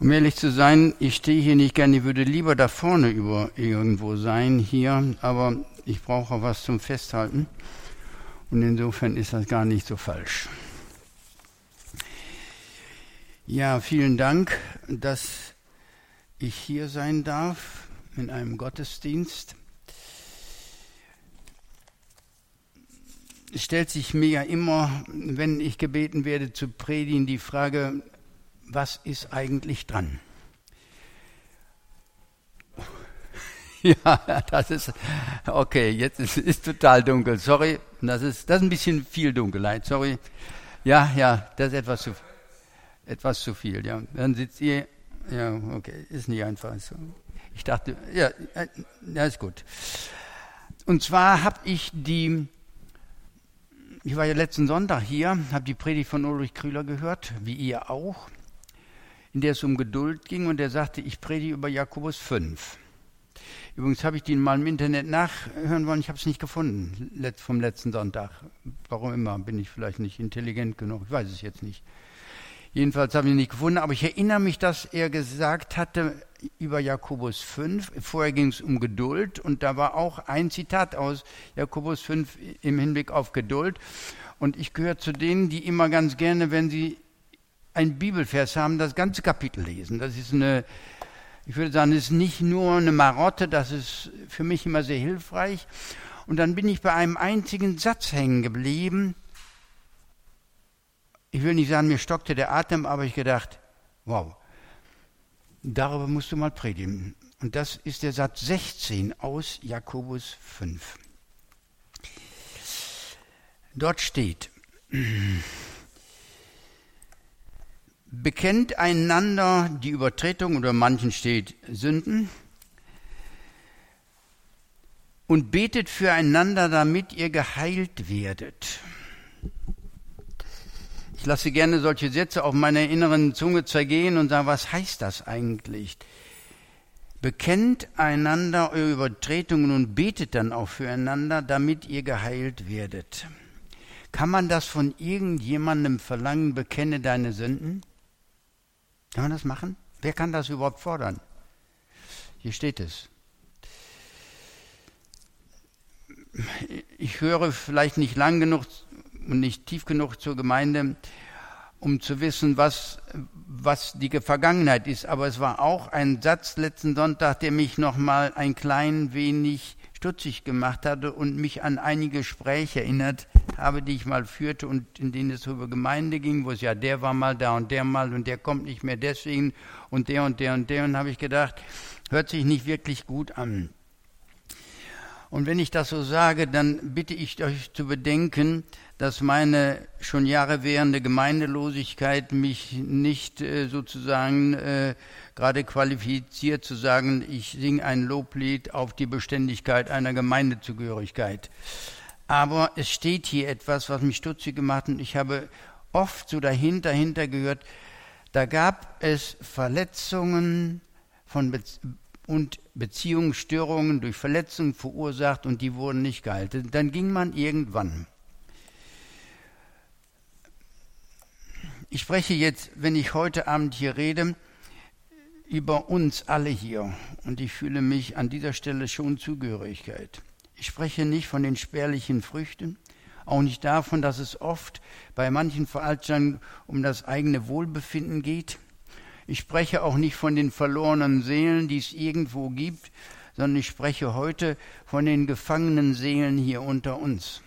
Um ehrlich zu sein, ich stehe hier nicht gerne, ich würde lieber da vorne über irgendwo sein, hier, aber ich brauche auch was zum Festhalten. Und insofern ist das gar nicht so falsch. Ja, vielen Dank, dass ich hier sein darf in einem Gottesdienst. Es stellt sich mir ja immer, wenn ich gebeten werde zu predigen, die Frage, was ist eigentlich dran? Ja, das ist okay. Jetzt ist es total dunkel. Sorry, das ist das ist ein bisschen viel Dunkelheit. Sorry. Ja, ja, das ist etwas zu etwas zu viel. Ja, dann sitzt ihr. Ja, okay, ist nicht einfach so. Ich dachte, ja, ja ist gut. Und zwar habe ich die ich war ja letzten Sonntag hier, habe die Predigt von Ulrich Krüler gehört, wie ihr auch, in der es um Geduld ging und er sagte, ich predige über Jakobus 5. Übrigens habe ich den mal im Internet nachhören wollen, ich habe es nicht gefunden vom letzten Sonntag. Warum immer? Bin ich vielleicht nicht intelligent genug? Ich weiß es jetzt nicht. Jedenfalls habe ich ihn nicht gefunden, aber ich erinnere mich, dass er gesagt hatte über Jakobus 5, vorher ging es um Geduld und da war auch ein Zitat aus Jakobus 5 im Hinblick auf Geduld. Und ich gehöre zu denen, die immer ganz gerne, wenn sie ein Bibelvers haben, das ganze Kapitel lesen. Das ist eine, ich würde sagen, ist nicht nur eine Marotte, das ist für mich immer sehr hilfreich. Und dann bin ich bei einem einzigen Satz hängen geblieben, ich will nicht sagen, mir stockte der Atem, aber ich gedacht, wow, darüber musst du mal predigen. Und das ist der Satz 16 aus Jakobus 5. Dort steht, bekennt einander die Übertretung oder manchen steht Sünden und betet füreinander, damit ihr geheilt werdet. Ich lasse gerne solche Sätze auf meiner inneren Zunge zergehen und sage, was heißt das eigentlich? Bekennt einander eure Übertretungen und betet dann auch füreinander, damit ihr geheilt werdet. Kann man das von irgendjemandem verlangen, bekenne deine Sünden? Kann man das machen? Wer kann das überhaupt fordern? Hier steht es. Ich höre vielleicht nicht lang genug und nicht tief genug zur Gemeinde, um zu wissen, was, was die Vergangenheit ist. Aber es war auch ein Satz letzten Sonntag, der mich noch mal ein klein wenig stutzig gemacht hatte und mich an einige Gespräche erinnert habe, die ich mal führte und in denen es über Gemeinde ging, wo es ja der war mal da und der mal und der kommt nicht mehr deswegen und der und der und der und habe ich gedacht, hört sich nicht wirklich gut an. Und wenn ich das so sage, dann bitte ich euch zu bedenken, dass meine schon Jahre währende Gemeindelosigkeit mich nicht äh, sozusagen äh, gerade qualifiziert zu sagen, ich singe ein Loblied auf die Beständigkeit einer Gemeindezugehörigkeit. Aber es steht hier etwas, was mich stutzig gemacht hat und ich habe oft so dahinter, dahinter gehört, da gab es Verletzungen von Be und Beziehungsstörungen durch Verletzungen verursacht und die wurden nicht gehalten. Dann ging man irgendwann Ich spreche jetzt, wenn ich heute Abend hier rede, über uns alle hier und ich fühle mich an dieser Stelle schon Zugehörigkeit. Ich spreche nicht von den spärlichen Früchten, auch nicht davon, dass es oft bei manchen Veranstaltungen um das eigene Wohlbefinden geht. Ich spreche auch nicht von den verlorenen Seelen, die es irgendwo gibt, sondern ich spreche heute von den gefangenen Seelen hier unter uns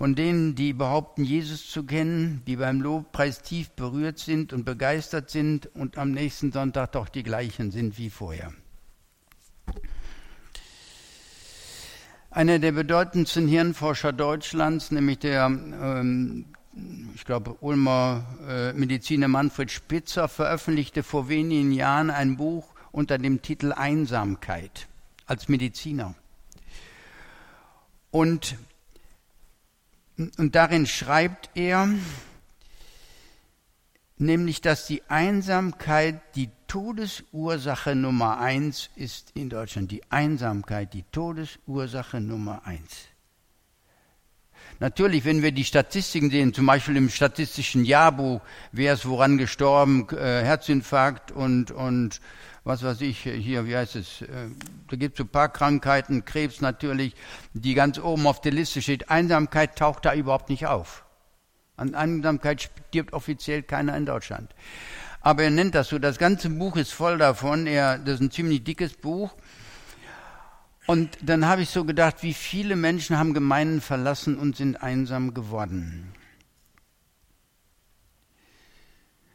von denen, die behaupten, Jesus zu kennen, die beim Lobpreis tief berührt sind und begeistert sind und am nächsten Sonntag doch die gleichen sind wie vorher. Einer der bedeutendsten Hirnforscher Deutschlands, nämlich der, ähm, ich glaube, Ulmer äh, Mediziner Manfred Spitzer, veröffentlichte vor wenigen Jahren ein Buch unter dem Titel Einsamkeit als Mediziner. Und und darin schreibt er, nämlich, dass die Einsamkeit die Todesursache Nummer eins ist in Deutschland. Die Einsamkeit, die Todesursache Nummer eins. Natürlich, wenn wir die Statistiken sehen, zum Beispiel im statistischen Jahrbuch, wer ist woran gestorben, äh, Herzinfarkt und, und was weiß ich, hier, wie heißt es, äh, da gibt es so ein paar Krankheiten, Krebs natürlich, die ganz oben auf der Liste steht. Einsamkeit taucht da überhaupt nicht auf. An Einsamkeit stirbt offiziell keiner in Deutschland. Aber er nennt das so, das ganze Buch ist voll davon, er, das ist ein ziemlich dickes Buch und dann habe ich so gedacht, wie viele Menschen haben Gemeinden verlassen und sind einsam geworden.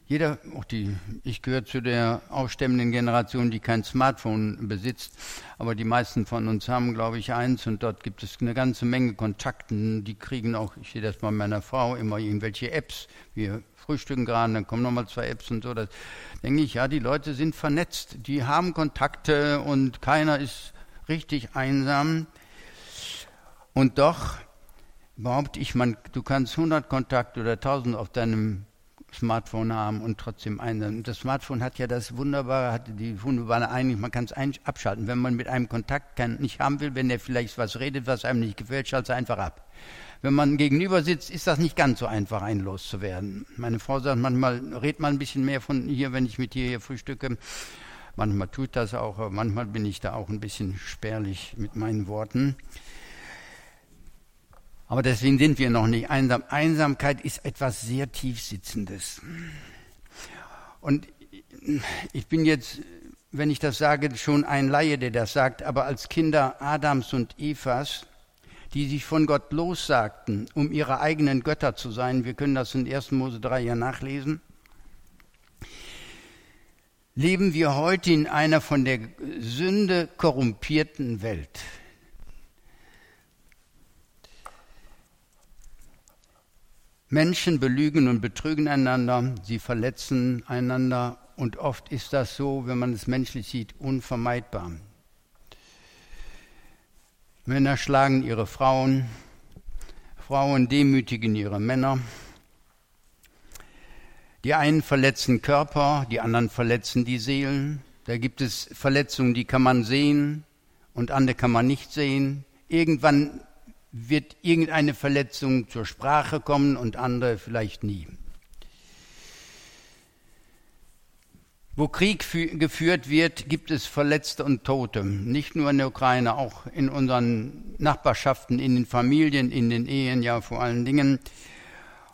Jeder, auch die, ich gehöre zu der aufstemmenden Generation, die kein Smartphone besitzt, aber die meisten von uns haben, glaube ich, eins und dort gibt es eine ganze Menge Kontakten. Die kriegen auch, ich sehe das bei meiner Frau, immer irgendwelche Apps. Wir frühstücken gerade, dann kommen nochmal zwei Apps und so. Da denke ich, ja, die Leute sind vernetzt, die haben Kontakte und keiner ist richtig einsam. Und doch behaupte ich, man, du kannst 100 Kontakte oder 1000 auf deinem Smartphone haben und trotzdem einsam. Das Smartphone hat ja das wunderbare, hat die wunderbare Einigkeit, man kann es abschalten. Wenn man mit einem Kontakt kann, nicht haben will, wenn der vielleicht was redet, was einem nicht gefällt, schaltet es einfach ab. Wenn man gegenüber sitzt, ist das nicht ganz so einfach, ein loszuwerden. Meine Frau sagt manchmal, red mal ein bisschen mehr von hier, wenn ich mit dir hier frühstücke. Manchmal tut das auch, aber manchmal bin ich da auch ein bisschen spärlich mit meinen Worten. Aber deswegen sind wir noch nicht einsam. Einsamkeit ist etwas sehr tiefsitzendes. Und ich bin jetzt, wenn ich das sage, schon ein Laie, der das sagt, aber als Kinder Adams und Evas, die sich von Gott lossagten, um ihre eigenen Götter zu sein, wir können das in 1. Mose 3 ja nachlesen, leben wir heute in einer von der Sünde korrumpierten Welt. Menschen belügen und betrügen einander, sie verletzen einander und oft ist das so, wenn man es menschlich sieht, unvermeidbar. Männer schlagen ihre Frauen, Frauen demütigen ihre Männer, die einen verletzen Körper, die anderen verletzen die Seelen. Da gibt es Verletzungen, die kann man sehen und andere kann man nicht sehen. Irgendwann wird irgendeine Verletzung zur Sprache kommen und andere vielleicht nie. Wo Krieg geführt wird, gibt es Verletzte und Tote. Nicht nur in der Ukraine, auch in unseren Nachbarschaften, in den Familien, in den Ehen, ja vor allen Dingen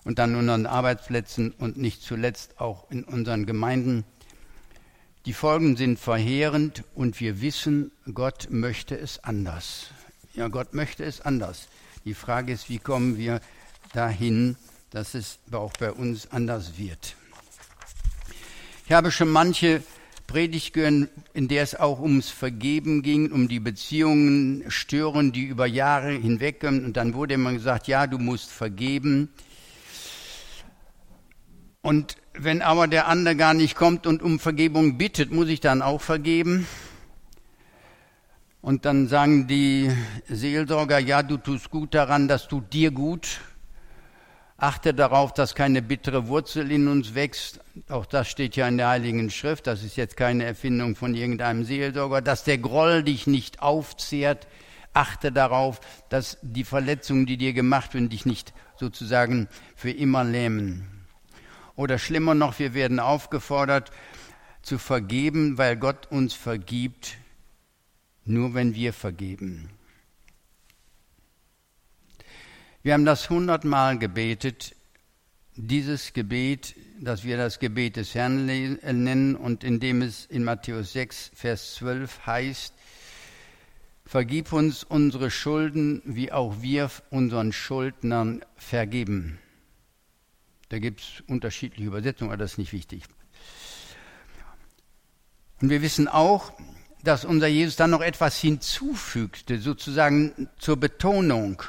und an unseren Arbeitsplätzen und nicht zuletzt auch in unseren Gemeinden. Die Folgen sind verheerend und wir wissen, Gott möchte es anders. Ja, Gott möchte es anders. Die Frage ist, wie kommen wir dahin, dass es auch bei uns anders wird. Ich habe schon manche Predigt gehört, in der es auch ums Vergeben ging, um die Beziehungen stören, die über Jahre hinweg und dann wurde immer gesagt, ja, du musst vergeben. Und wenn aber der andere gar nicht kommt und um Vergebung bittet, muss ich dann auch vergeben? Und dann sagen die Seelsorger, ja, du tust gut daran, das tut dir gut. Achte darauf, dass keine bittere Wurzel in uns wächst. Auch das steht ja in der Heiligen Schrift. Das ist jetzt keine Erfindung von irgendeinem Seelsorger. Dass der Groll dich nicht aufzehrt. Achte darauf, dass die Verletzungen, die dir gemacht werden, dich nicht sozusagen für immer lähmen. Oder schlimmer noch, wir werden aufgefordert zu vergeben, weil Gott uns vergibt, nur wenn wir vergeben. Wir haben das hundertmal gebetet, dieses Gebet, das wir das Gebet des Herrn nennen und in dem es in Matthäus 6, Vers 12 heißt, Vergib uns unsere Schulden, wie auch wir unseren Schuldnern vergeben. Da gibt es unterschiedliche Übersetzungen, aber das ist nicht wichtig. Und wir wissen auch, dass unser Jesus dann noch etwas hinzufügte, sozusagen zur Betonung.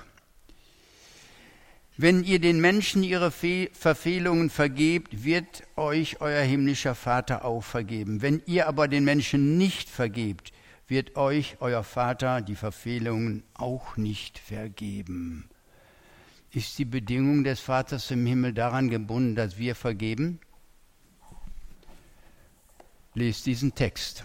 Wenn ihr den Menschen ihre Fe Verfehlungen vergebt, wird euch euer himmlischer Vater auch vergeben. Wenn ihr aber den Menschen nicht vergebt, wird euch euer Vater die Verfehlungen auch nicht vergeben. Ist die Bedingung des Vaters im Himmel daran gebunden, dass wir vergeben? Lest diesen Text.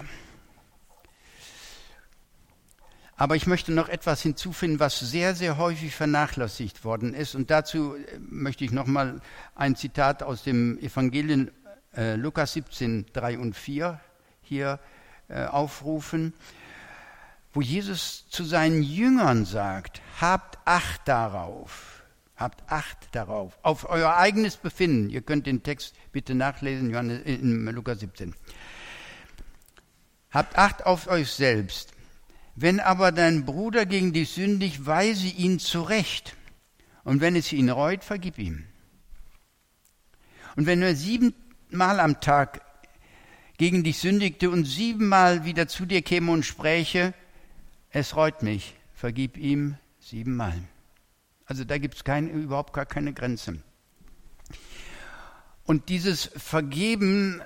Aber ich möchte noch etwas hinzufügen, was sehr, sehr häufig vernachlässigt worden ist. Und dazu äh, möchte ich noch mal ein Zitat aus dem Evangelium äh, Lukas 17, 3 und 4 hier äh, aufrufen, wo Jesus zu seinen Jüngern sagt, habt Acht darauf, habt Acht darauf, auf euer eigenes Befinden. Ihr könnt den Text bitte nachlesen, Johannes, in Lukas 17. Habt Acht auf euch selbst wenn aber dein Bruder gegen dich sündigt, weise ihn zurecht. Und wenn es ihn reut, vergib ihm. Und wenn er siebenmal am Tag gegen dich sündigte und siebenmal wieder zu dir käme und spräche, es reut mich, vergib ihm siebenmal. Also da gibt es überhaupt gar keine Grenze. Und dieses Vergeben,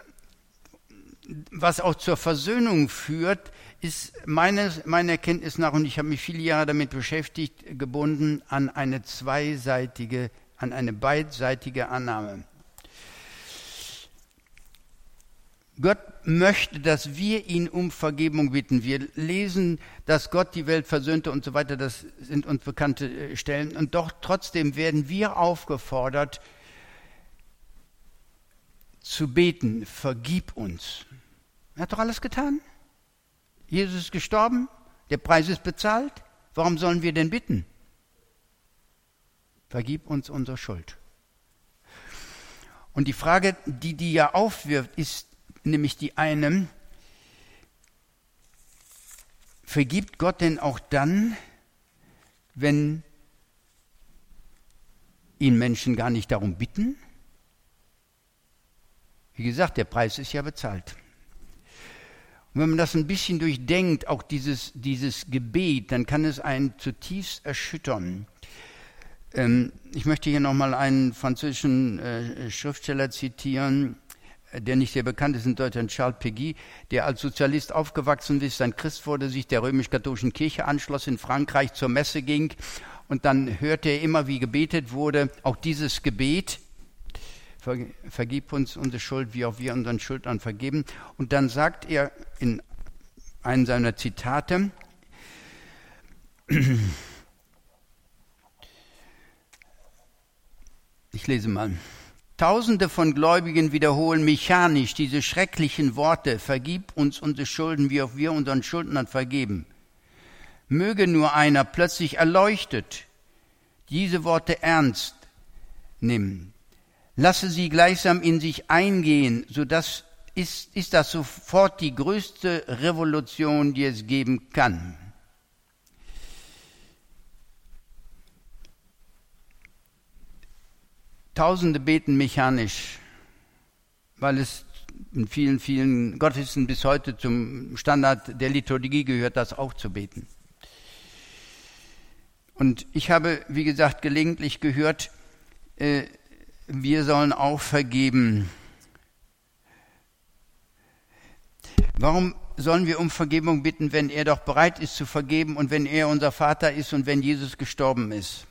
was auch zur Versöhnung führt, ist meine, meine Erkenntnis nach, und ich habe mich viele Jahre damit beschäftigt, gebunden an eine zweiseitige, an eine beidseitige Annahme. Gott möchte, dass wir ihn um Vergebung bitten. Wir lesen, dass Gott die Welt versöhnte und so weiter. Das sind uns bekannte äh, Stellen. Und doch trotzdem werden wir aufgefordert, zu beten, vergib uns. Er hat doch alles getan. Jesus ist gestorben, der Preis ist bezahlt. Warum sollen wir denn bitten? Vergib uns unsere Schuld. Und die Frage, die die ja aufwirft, ist nämlich die eine, vergibt Gott denn auch dann, wenn ihn Menschen gar nicht darum bitten? Wie gesagt, der Preis ist ja bezahlt. Und wenn man das ein bisschen durchdenkt, auch dieses, dieses Gebet, dann kann es einen zutiefst erschüttern. Ähm, ich möchte hier nochmal einen französischen äh, Schriftsteller zitieren, äh, der nicht sehr bekannt ist in Deutschland, Charles Péguy, der als Sozialist aufgewachsen ist, ein Christ wurde, sich der römisch-katholischen Kirche anschloss, in Frankreich zur Messe ging und dann hörte er immer, wie gebetet wurde, auch dieses Gebet, vergib uns unsere Schuld, wie auch wir unseren Schuldern vergeben. Und dann sagt er in einem seiner Zitate, ich lese mal, Tausende von Gläubigen wiederholen mechanisch diese schrecklichen Worte, vergib uns unsere Schulden, wie auch wir unseren Schuldnern vergeben. Möge nur einer plötzlich erleuchtet diese Worte ernst nehmen, lasse sie gleichsam in sich eingehen, so dass ist, ist das sofort die größte Revolution, die es geben kann. Tausende beten mechanisch, weil es in vielen, vielen Gottesdiensten bis heute zum Standard der Liturgie gehört, das auch zu beten. Und ich habe, wie gesagt, gelegentlich gehört, äh, wir sollen auch vergeben. Warum sollen wir um Vergebung bitten, wenn er doch bereit ist zu vergeben und wenn er unser Vater ist und wenn Jesus gestorben ist?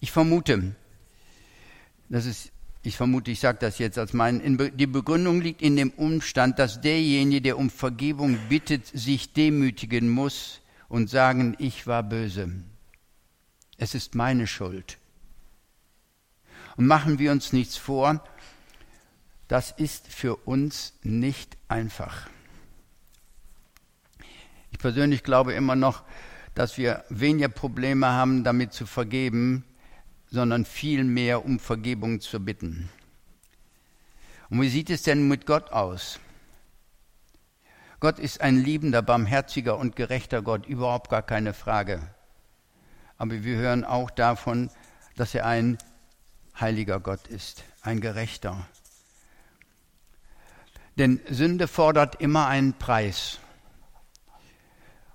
Ich vermute, das ist, ich vermute, ich sage das jetzt als mein, die Begründung liegt in dem Umstand, dass derjenige, der um Vergebung bittet, sich demütigen muss und sagen, ich war böse. Es ist meine Schuld. Und machen wir uns nichts vor, das ist für uns nicht einfach. Ich persönlich glaube immer noch, dass wir weniger Probleme haben, damit zu vergeben, sondern viel mehr um Vergebung zu bitten. Und wie sieht es denn mit Gott aus? Gott ist ein liebender, barmherziger und gerechter Gott, überhaupt gar keine Frage. Aber wir hören auch davon, dass er ein heiliger Gott ist, ein gerechter. Denn Sünde fordert immer einen Preis.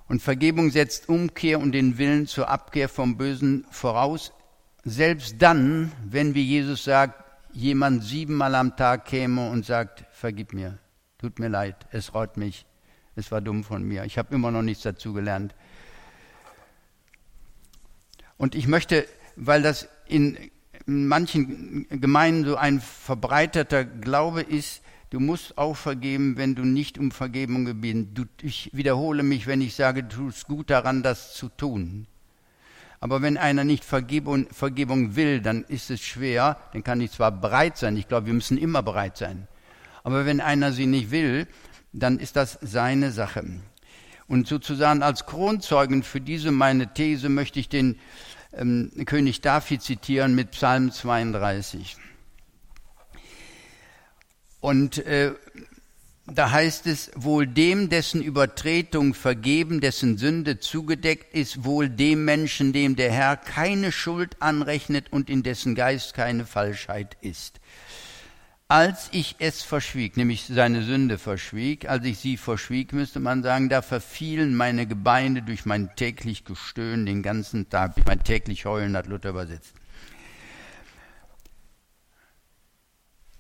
Und Vergebung setzt Umkehr und den Willen zur Abkehr vom Bösen voraus, selbst dann, wenn, wie Jesus sagt, jemand siebenmal am Tag käme und sagt, vergib mir, tut mir leid, es reut mich, es war dumm von mir, ich habe immer noch nichts dazu gelernt. Und ich möchte, weil das in in manchen Gemeinden so ein verbreiteter Glaube ist, Du musst auch vergeben, wenn du nicht um Vergebung gebeten. ich wiederhole mich, wenn ich sage, du tust gut daran, das zu tun. Aber wenn einer nicht Vergebung, Vergebung will, dann ist es schwer. Dann kann ich zwar bereit sein. Ich glaube, wir müssen immer bereit sein. Aber wenn einer sie nicht will, dann ist das seine Sache. Und sozusagen als Kronzeugen für diese meine These möchte ich den ähm, König David zitieren mit Psalm 32. Und äh, da heißt es, wohl dem, dessen Übertretung vergeben, dessen Sünde zugedeckt ist, wohl dem Menschen, dem der Herr keine Schuld anrechnet und in dessen Geist keine Falschheit ist. Als ich es verschwieg, nämlich seine Sünde verschwieg, als ich sie verschwieg, müsste man sagen, da verfielen meine Gebeine durch mein täglich Gestöhn den ganzen Tag, mein täglich Heulen hat Luther übersetzt.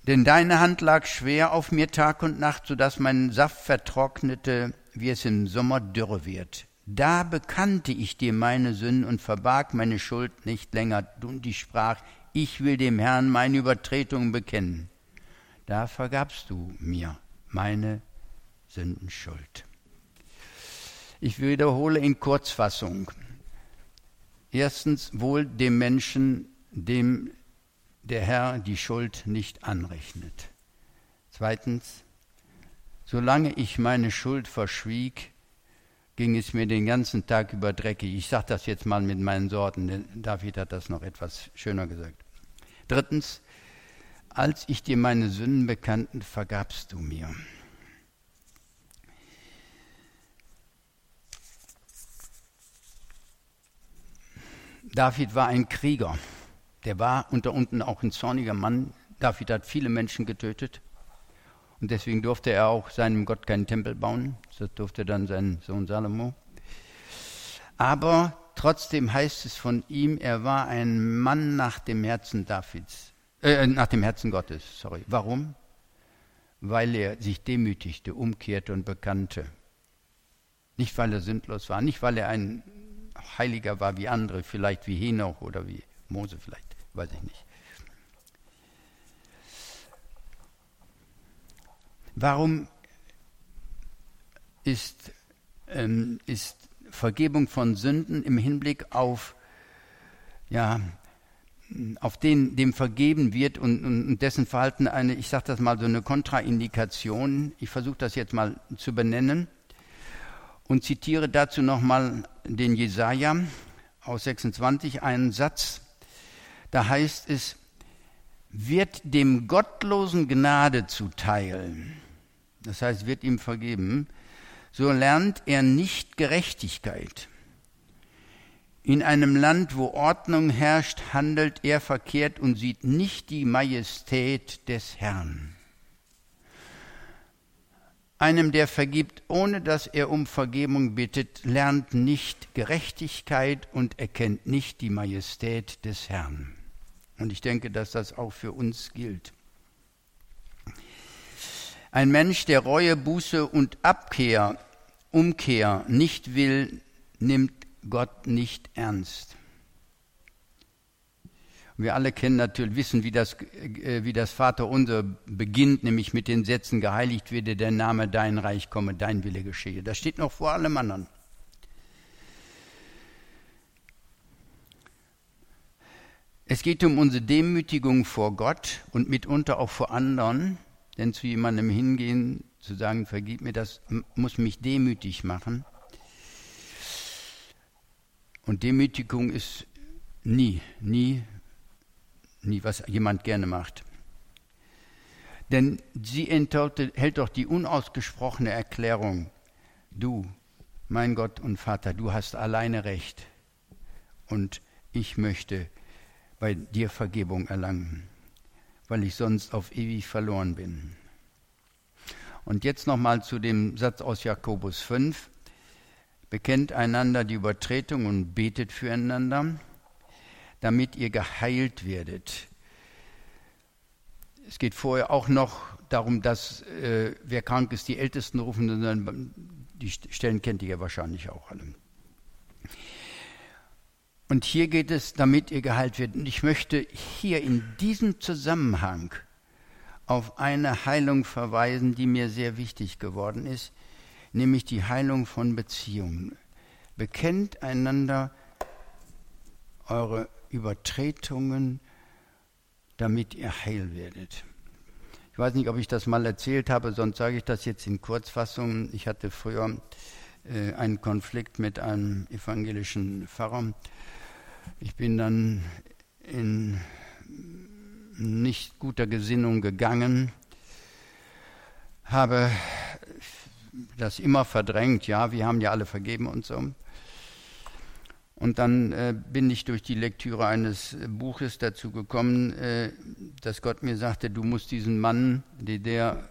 Denn deine Hand lag schwer auf mir Tag und Nacht, so dass mein Saft vertrocknete, wie es im Sommer dürre wird. Da bekannte ich dir meine Sünden und verbarg meine Schuld nicht länger. Und ich sprach, ich will dem Herrn meine Übertretungen bekennen da vergabst du mir meine Sündenschuld. Ich wiederhole in Kurzfassung. Erstens wohl dem Menschen, dem der Herr die Schuld nicht anrechnet. Zweitens, solange ich meine Schuld verschwieg, ging es mir den ganzen Tag über dreckig. Ich sage das jetzt mal mit meinen Sorten, denn David hat das noch etwas schöner gesagt. Drittens, als ich dir meine Sünden bekannten, vergabst du mir. David war ein Krieger. Der war unter unten auch ein zorniger Mann. David hat viele Menschen getötet. Und deswegen durfte er auch seinem Gott keinen Tempel bauen. Das durfte dann sein Sohn Salomo. Aber trotzdem heißt es von ihm, er war ein Mann nach dem Herzen Davids. Äh, nach dem Herzen Gottes, sorry. Warum? Weil er sich demütigte, umkehrte und bekannte. Nicht, weil er sündlos war, nicht, weil er ein Heiliger war wie andere, vielleicht wie Henoch oder wie Mose vielleicht, weiß ich nicht. Warum ist, ähm, ist Vergebung von Sünden im Hinblick auf ja, auf den dem vergeben wird und, und dessen Verhalten eine, ich sage das mal, so eine Kontraindikation. Ich versuche das jetzt mal zu benennen und zitiere dazu nochmal den Jesaja aus 26, einen Satz. Da heißt es, wird dem Gottlosen Gnade zuteil, das heißt, wird ihm vergeben, so lernt er nicht Gerechtigkeit. In einem Land, wo Ordnung herrscht, handelt er verkehrt und sieht nicht die Majestät des Herrn. Einem, der vergibt, ohne dass er um Vergebung bittet, lernt nicht Gerechtigkeit und erkennt nicht die Majestät des Herrn. Und ich denke, dass das auch für uns gilt. Ein Mensch, der Reue, Buße und Abkehr, Umkehr nicht will, nimmt Gott nicht ernst. Wir alle kennen natürlich, wissen, wie das, äh, wie das Vaterunser beginnt, nämlich mit den Sätzen, geheiligt werde der Name, dein Reich komme, dein Wille geschehe. Das steht noch vor allem anderen. Es geht um unsere Demütigung vor Gott und mitunter auch vor anderen, denn zu jemandem hingehen, zu sagen, vergib mir das, muss mich demütig machen. Und Demütigung ist nie, nie, nie, was jemand gerne macht. Denn sie enthält doch die unausgesprochene Erklärung, du, mein Gott und Vater, du hast alleine Recht und ich möchte bei dir Vergebung erlangen, weil ich sonst auf ewig verloren bin. Und jetzt nochmal zu dem Satz aus Jakobus 5 bekennt einander die Übertretung und betet füreinander, damit ihr geheilt werdet. Es geht vorher auch noch darum, dass äh, wer krank ist, die Ältesten rufen, die Stellen kennt ihr ja wahrscheinlich auch alle. Und hier geht es, damit ihr geheilt werdet. Und ich möchte hier in diesem Zusammenhang auf eine Heilung verweisen, die mir sehr wichtig geworden ist, nämlich die Heilung von Beziehungen. Bekennt einander eure Übertretungen, damit ihr heil werdet. Ich weiß nicht, ob ich das mal erzählt habe, sonst sage ich das jetzt in Kurzfassung. Ich hatte früher äh, einen Konflikt mit einem evangelischen Pfarrer. Ich bin dann in nicht guter Gesinnung gegangen, habe das immer verdrängt, ja, wir haben ja alle vergeben und so. Und dann äh, bin ich durch die Lektüre eines Buches dazu gekommen, äh, dass Gott mir sagte, du musst diesen Mann, der, der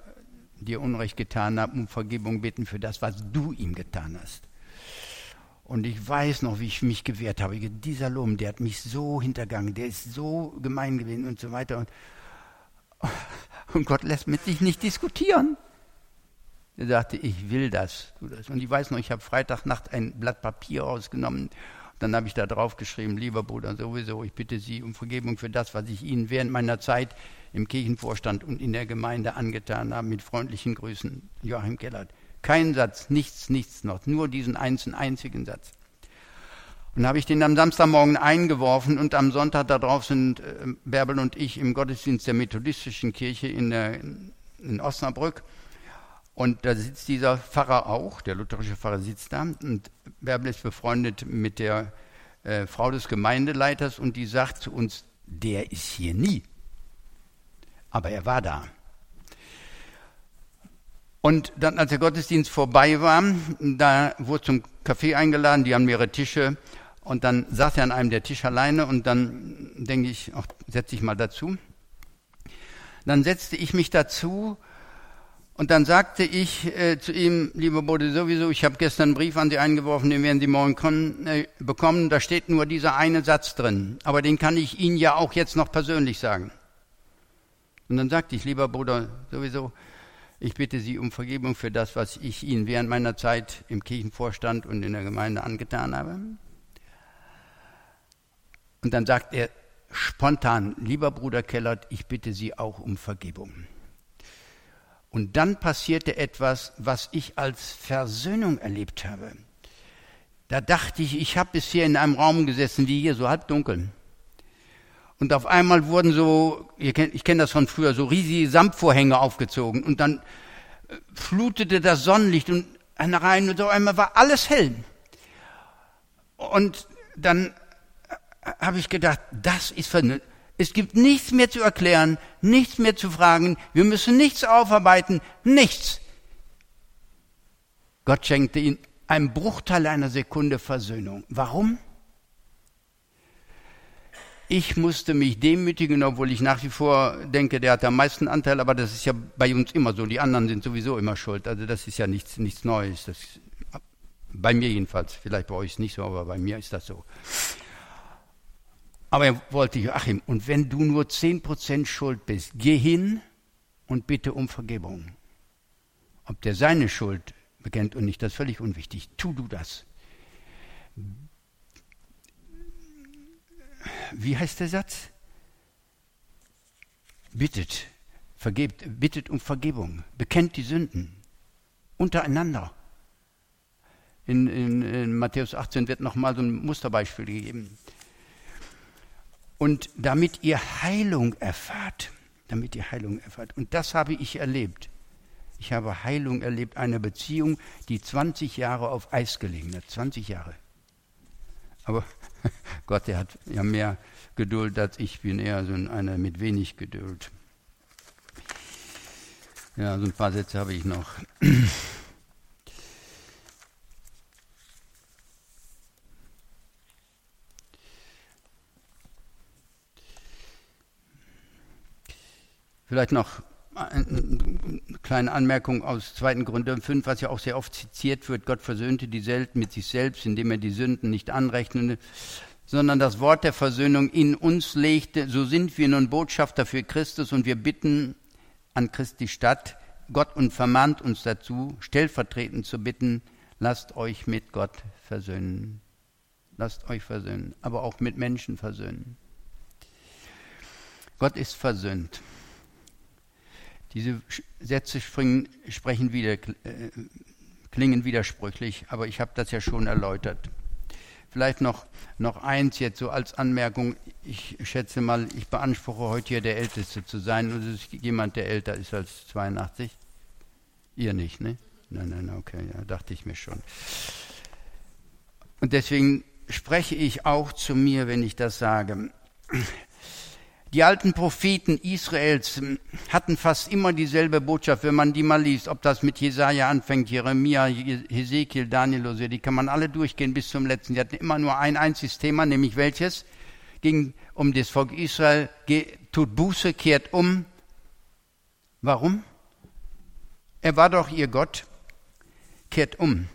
dir Unrecht getan hat, um Vergebung bitten für das, was du ihm getan hast. Und ich weiß noch, wie ich mich gewehrt habe. Dieser Lom, der hat mich so hintergangen, der ist so gemein gewesen und so weiter. Und, und Gott lässt mit sich nicht diskutieren. Er sagte, ich will das, tu das. Und ich weiß noch, ich habe Freitagnacht ein Blatt Papier rausgenommen. Dann habe ich da drauf geschrieben, lieber Bruder, sowieso, ich bitte Sie um Vergebung für das, was ich Ihnen während meiner Zeit im Kirchenvorstand und in der Gemeinde angetan habe. Mit freundlichen Grüßen, Joachim Kellert. Kein Satz, nichts, nichts noch, nur diesen einzigen, einzigen Satz. Und habe ich den am Samstagmorgen eingeworfen und am Sonntag darauf sind äh, Bärbel und ich im Gottesdienst der methodistischen Kirche in, der, in Osnabrück. Und da sitzt dieser Pfarrer auch, der lutherische Pfarrer sitzt da. Und Bärbel ist befreundet mit der äh, Frau des Gemeindeleiters und die sagt zu uns, der ist hier nie. Aber er war da. Und dann, als der Gottesdienst vorbei war, da wurde zum Kaffee eingeladen, die haben mehrere Tische. Und dann saß er an einem der Tische alleine und dann denke ich, setze ich mal dazu. Dann setzte ich mich dazu und dann sagte ich äh, zu ihm, lieber Bode, sowieso, ich habe gestern einen Brief an Sie eingeworfen, den werden Sie morgen äh, bekommen. Da steht nur dieser eine Satz drin. Aber den kann ich Ihnen ja auch jetzt noch persönlich sagen. Und dann sagte ich, lieber Bruder, sowieso, ich bitte Sie um Vergebung für das, was ich Ihnen während meiner Zeit im Kirchenvorstand und in der Gemeinde angetan habe. Und dann sagt er spontan, lieber Bruder Kellert, ich bitte Sie auch um Vergebung. Und dann passierte etwas, was ich als Versöhnung erlebt habe. Da dachte ich, ich habe bisher in einem Raum gesessen wie hier, so halbdunkel. Und auf einmal wurden so, ich kenne das von früher, so riesige Samtvorhänge aufgezogen und dann äh, flutete das Sonnenlicht und rein und auf einmal war alles hell. Und dann äh, habe ich gedacht, das ist vernünftig. Es gibt nichts mehr zu erklären, nichts mehr zu fragen, wir müssen nichts aufarbeiten, nichts. Gott schenkte ihm einen Bruchteil einer Sekunde Versöhnung. Warum? Ich musste mich demütigen, obwohl ich nach wie vor denke, der hat am meisten Anteil, aber das ist ja bei uns immer so. Die anderen sind sowieso immer schuld. Also das ist ja nichts, nichts Neues. Das, bei mir jedenfalls. Vielleicht bei euch nicht so, aber bei mir ist das so. Aber er wollte Joachim, und wenn du nur zehn Prozent schuld bist, geh hin und bitte um Vergebung. Ob der seine Schuld bekennt und nicht, das ist völlig unwichtig. Tu du das. wie heißt der Satz? Bittet, vergebt, bittet um Vergebung, bekennt die Sünden untereinander. In, in, in Matthäus 18 wird nochmal so ein Musterbeispiel gegeben. Und damit ihr Heilung erfahrt, damit ihr Heilung erfahrt. Und das habe ich erlebt. Ich habe Heilung erlebt, eine Beziehung, die 20 Jahre auf Eis gelegen hat. 20 Jahre. Aber Gott, der hat ja mehr Geduld als ich, bin eher so einer mit wenig Geduld. Ja, so ein paar Sätze habe ich noch. Vielleicht noch eine kleine Anmerkung aus 2. Korinther 5, was ja auch sehr oft zitiert wird. Gott versöhnte die Welt mit sich selbst, indem er die Sünden nicht anrechnete, sondern das Wort der Versöhnung in uns legte. So sind wir nun Botschafter für Christus und wir bitten an Christi Stadt Gott und vermahnt uns dazu, stellvertretend zu bitten, lasst euch mit Gott versöhnen. Lasst euch versöhnen, aber auch mit Menschen versöhnen. Gott ist versöhnt. Diese Sätze springen, sprechen wieder, äh, klingen widersprüchlich, aber ich habe das ja schon erläutert. Vielleicht noch, noch eins jetzt so als Anmerkung. Ich schätze mal, ich beanspruche heute hier der Älteste zu sein. Und es ist jemand, der älter ist als 82. Ihr nicht, ne? Nein, nein, okay, ja, dachte ich mir schon. Und deswegen spreche ich auch zu mir, wenn ich das sage. Die alten Propheten Israels hatten fast immer dieselbe Botschaft, wenn man die mal liest, ob das mit Jesaja anfängt, Jeremia, Hesekiel, Daniel oder so, die kann man alle durchgehen bis zum letzten. Die hatten immer nur ein einziges Thema, nämlich welches? Ging um das Volk Israel, tut Buße, kehrt um. Warum? Er war doch ihr Gott. Kehrt um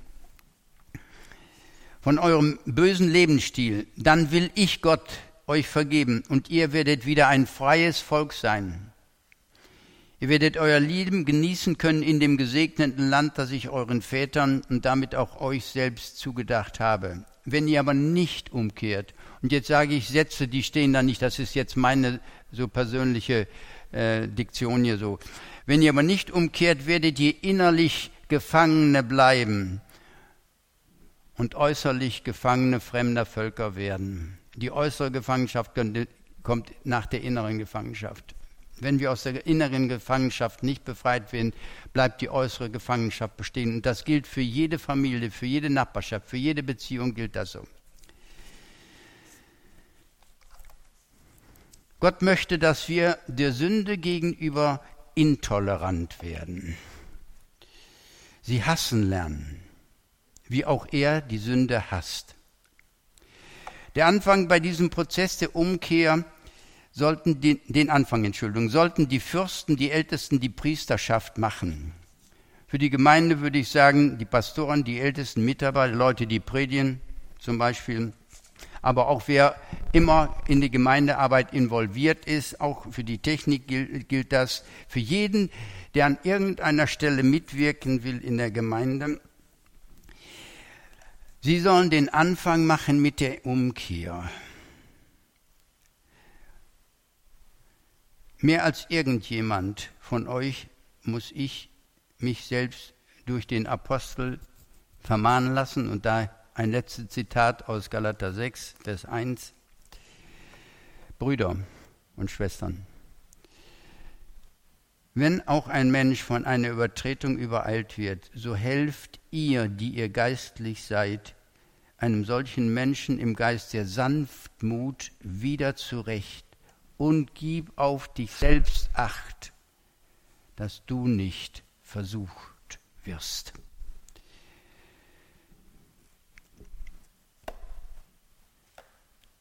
von eurem bösen Lebensstil, dann will ich Gott euch vergeben und ihr werdet wieder ein freies Volk sein. Ihr werdet euer Leben genießen können in dem gesegneten Land, das ich euren Vätern und damit auch euch selbst zugedacht habe. Wenn ihr aber nicht umkehrt, und jetzt sage ich Sätze, die stehen da nicht, das ist jetzt meine so persönliche äh, Diktion hier so. Wenn ihr aber nicht umkehrt, werdet ihr innerlich Gefangene bleiben und äußerlich Gefangene fremder Völker werden. Die äußere Gefangenschaft kommt nach der inneren Gefangenschaft. Wenn wir aus der inneren Gefangenschaft nicht befreit werden, bleibt die äußere Gefangenschaft bestehen. Und das gilt für jede Familie, für jede Nachbarschaft, für jede Beziehung gilt das so. Gott möchte, dass wir der Sünde gegenüber intolerant werden. Sie hassen lernen, wie auch er die Sünde hasst. Der Anfang bei diesem Prozess der Umkehr sollten die, den Anfang, Entschuldigung, sollten die Fürsten, die Ältesten, die Priesterschaft machen. Für die Gemeinde würde ich sagen, die Pastoren, die ältesten Mitarbeiter, Leute, die predigen zum Beispiel, aber auch wer immer in die Gemeindearbeit involviert ist, auch für die Technik gilt, gilt das, für jeden, der an irgendeiner Stelle mitwirken will in der Gemeinde, Sie sollen den Anfang machen mit der Umkehr. Mehr als irgendjemand von euch muss ich mich selbst durch den Apostel vermahnen lassen. Und da ein letztes Zitat aus Galater 6, Vers 1. Brüder und Schwestern, wenn auch ein Mensch von einer Übertretung übereilt wird, so helft ihr, die ihr geistlich seid, einem solchen Menschen im Geist der Sanftmut wieder zurecht und gib auf dich selbst acht, dass du nicht versucht wirst.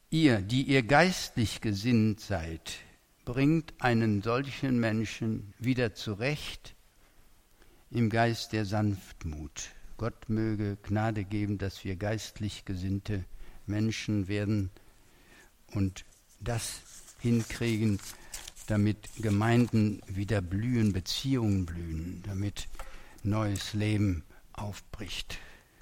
Ihr, die ihr geistlich gesinnt seid, bringt einen solchen Menschen wieder zurecht im Geist der Sanftmut. Gott möge Gnade geben, dass wir geistlich gesinnte Menschen werden und das hinkriegen, damit Gemeinden wieder blühen, Beziehungen blühen, damit neues Leben aufbricht.